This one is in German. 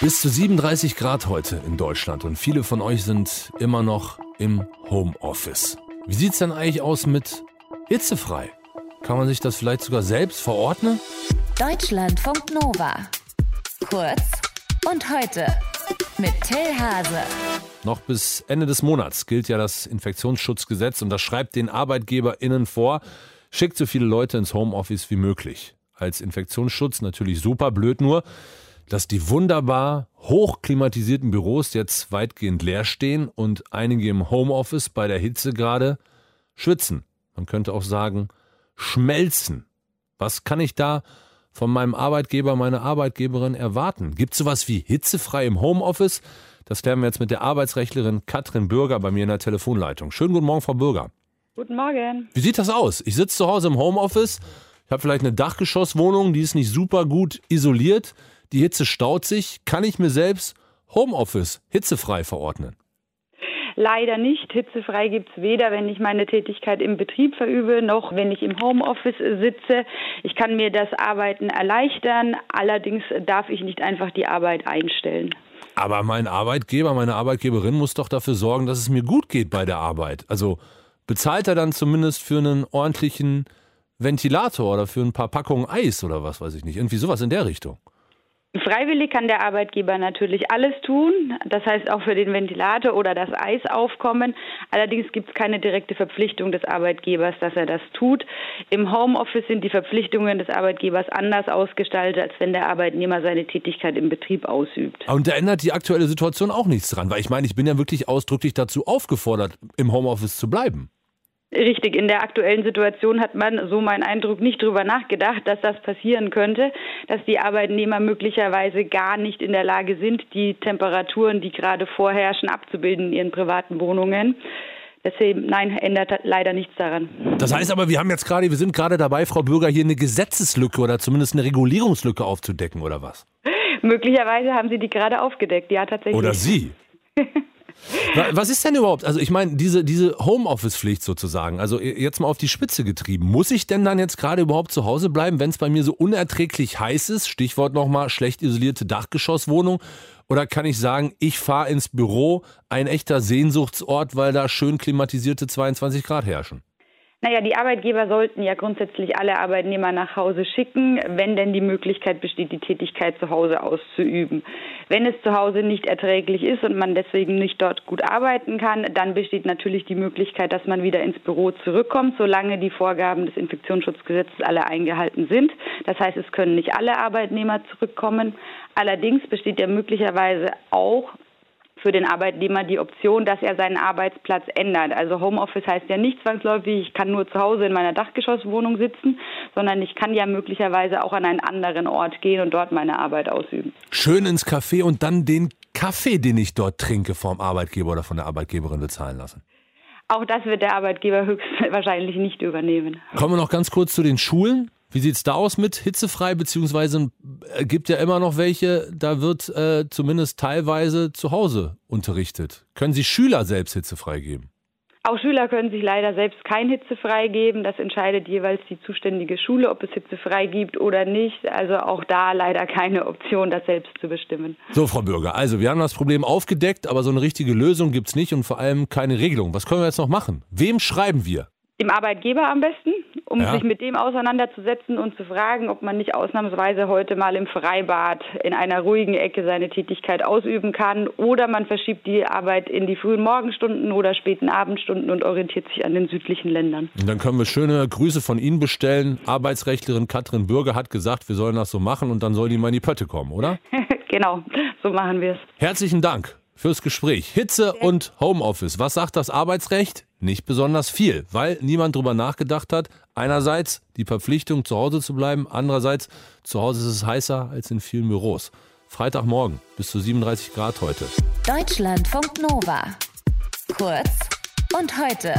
Bis zu 37 Grad heute in Deutschland und viele von euch sind immer noch im Homeoffice. Wie sieht's denn eigentlich aus mit hitzefrei? Kann man sich das vielleicht sogar selbst verordnen? Deutschlandfunk Nova. Kurz und heute mit Till Hase. Noch bis Ende des Monats gilt ja das Infektionsschutzgesetz und das schreibt den ArbeitgeberInnen vor, schickt so viele Leute ins Homeoffice wie möglich. Als Infektionsschutz natürlich super blöd nur, dass die wunderbar hochklimatisierten Büros jetzt weitgehend leer stehen und einige im Homeoffice bei der Hitze gerade schwitzen. Man könnte auch sagen, schmelzen. Was kann ich da von meinem Arbeitgeber, meiner Arbeitgeberin erwarten? Gibt es sowas wie hitzefrei im Homeoffice? Das klären wir jetzt mit der Arbeitsrechtlerin Katrin Bürger bei mir in der Telefonleitung. Schönen guten Morgen, Frau Bürger. Guten Morgen. Wie sieht das aus? Ich sitze zu Hause im Homeoffice, ich habe vielleicht eine Dachgeschosswohnung, die ist nicht super gut isoliert, die Hitze staut sich. Kann ich mir selbst Homeoffice hitzefrei verordnen? Leider nicht. Hitzefrei gibt es weder, wenn ich meine Tätigkeit im Betrieb verübe, noch wenn ich im Homeoffice sitze. Ich kann mir das Arbeiten erleichtern, allerdings darf ich nicht einfach die Arbeit einstellen. Aber mein Arbeitgeber, meine Arbeitgeberin muss doch dafür sorgen, dass es mir gut geht bei der Arbeit. Also bezahlt er dann zumindest für einen ordentlichen Ventilator oder für ein paar Packungen Eis oder was weiß ich nicht. Irgendwie sowas in der Richtung. Freiwillig kann der Arbeitgeber natürlich alles tun, das heißt auch für den Ventilator oder das Eis aufkommen. Allerdings gibt es keine direkte Verpflichtung des Arbeitgebers, dass er das tut. Im Homeoffice sind die Verpflichtungen des Arbeitgebers anders ausgestaltet, als wenn der Arbeitnehmer seine Tätigkeit im Betrieb ausübt. Und da ändert die aktuelle Situation auch nichts dran, weil ich meine, ich bin ja wirklich ausdrücklich dazu aufgefordert, im Homeoffice zu bleiben. Richtig, in der aktuellen Situation hat man, so mein Eindruck, nicht darüber nachgedacht, dass das passieren könnte, dass die Arbeitnehmer möglicherweise gar nicht in der Lage sind, die Temperaturen, die gerade vorherrschen, abzubilden in ihren privaten Wohnungen. Deswegen, nein, ändert leider nichts daran. Das heißt aber, wir haben jetzt gerade, wir sind gerade dabei, Frau Bürger, hier eine Gesetzeslücke oder zumindest eine Regulierungslücke aufzudecken, oder was? Möglicherweise haben Sie die gerade aufgedeckt, ja, tatsächlich. Oder Sie. Was ist denn überhaupt, also ich meine, diese, diese Homeoffice-Pflicht sozusagen, also jetzt mal auf die Spitze getrieben. Muss ich denn dann jetzt gerade überhaupt zu Hause bleiben, wenn es bei mir so unerträglich heiß ist? Stichwort nochmal schlecht isolierte Dachgeschosswohnung. Oder kann ich sagen, ich fahre ins Büro, ein echter Sehnsuchtsort, weil da schön klimatisierte 22 Grad herrschen? Naja, die Arbeitgeber sollten ja grundsätzlich alle Arbeitnehmer nach Hause schicken, wenn denn die Möglichkeit besteht, die Tätigkeit zu Hause auszuüben. Wenn es zu Hause nicht erträglich ist und man deswegen nicht dort gut arbeiten kann, dann besteht natürlich die Möglichkeit, dass man wieder ins Büro zurückkommt, solange die Vorgaben des Infektionsschutzgesetzes alle eingehalten sind. Das heißt, es können nicht alle Arbeitnehmer zurückkommen. Allerdings besteht ja möglicherweise auch für den Arbeitnehmer die Option, dass er seinen Arbeitsplatz ändert. Also Homeoffice heißt ja nicht zwangsläufig, ich kann nur zu Hause in meiner Dachgeschosswohnung sitzen, sondern ich kann ja möglicherweise auch an einen anderen Ort gehen und dort meine Arbeit ausüben. Schön ins Café und dann den Kaffee, den ich dort trinke, vom Arbeitgeber oder von der Arbeitgeberin bezahlen lassen. Auch das wird der Arbeitgeber höchstwahrscheinlich nicht übernehmen. Kommen wir noch ganz kurz zu den Schulen. Wie sieht es da aus mit hitzefrei, beziehungsweise äh, gibt ja immer noch welche, da wird äh, zumindest teilweise zu Hause unterrichtet. Können Sie Schüler selbst hitzefrei geben? Auch Schüler können sich leider selbst kein hitzefrei geben. Das entscheidet jeweils die zuständige Schule, ob es hitzefrei gibt oder nicht. Also auch da leider keine Option, das selbst zu bestimmen. So, Frau Bürger, also wir haben das Problem aufgedeckt, aber so eine richtige Lösung gibt es nicht und vor allem keine Regelung. Was können wir jetzt noch machen? Wem schreiben wir? Dem Arbeitgeber am besten, um ja. sich mit dem auseinanderzusetzen und zu fragen, ob man nicht ausnahmsweise heute mal im Freibad in einer ruhigen Ecke seine Tätigkeit ausüben kann. Oder man verschiebt die Arbeit in die frühen Morgenstunden oder späten Abendstunden und orientiert sich an den südlichen Ländern. Und dann können wir schöne Grüße von Ihnen bestellen. Arbeitsrechtlerin Katrin Bürger hat gesagt, wir sollen das so machen und dann soll die mal in die Pötte kommen, oder? genau, so machen wir es. Herzlichen Dank fürs Gespräch. Hitze und Homeoffice. Was sagt das Arbeitsrecht? Nicht besonders viel, weil niemand drüber nachgedacht hat. Einerseits die Verpflichtung, zu Hause zu bleiben. Andererseits, zu Hause ist es heißer als in vielen Büros. Freitagmorgen bis zu 37 Grad heute. Deutschlandfunk Nova. Kurz und heute.